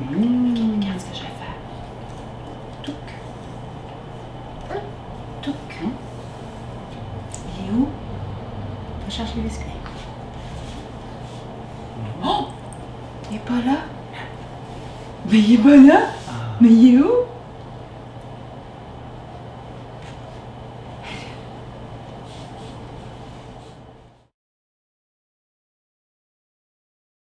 Mmh. Regarde ce que je vais faire. Touc. Hein? Touc. Il est où? Va chercher le biscuit. Oh! Il est pas là? Mais il est pas là? Ah. Mais il est où?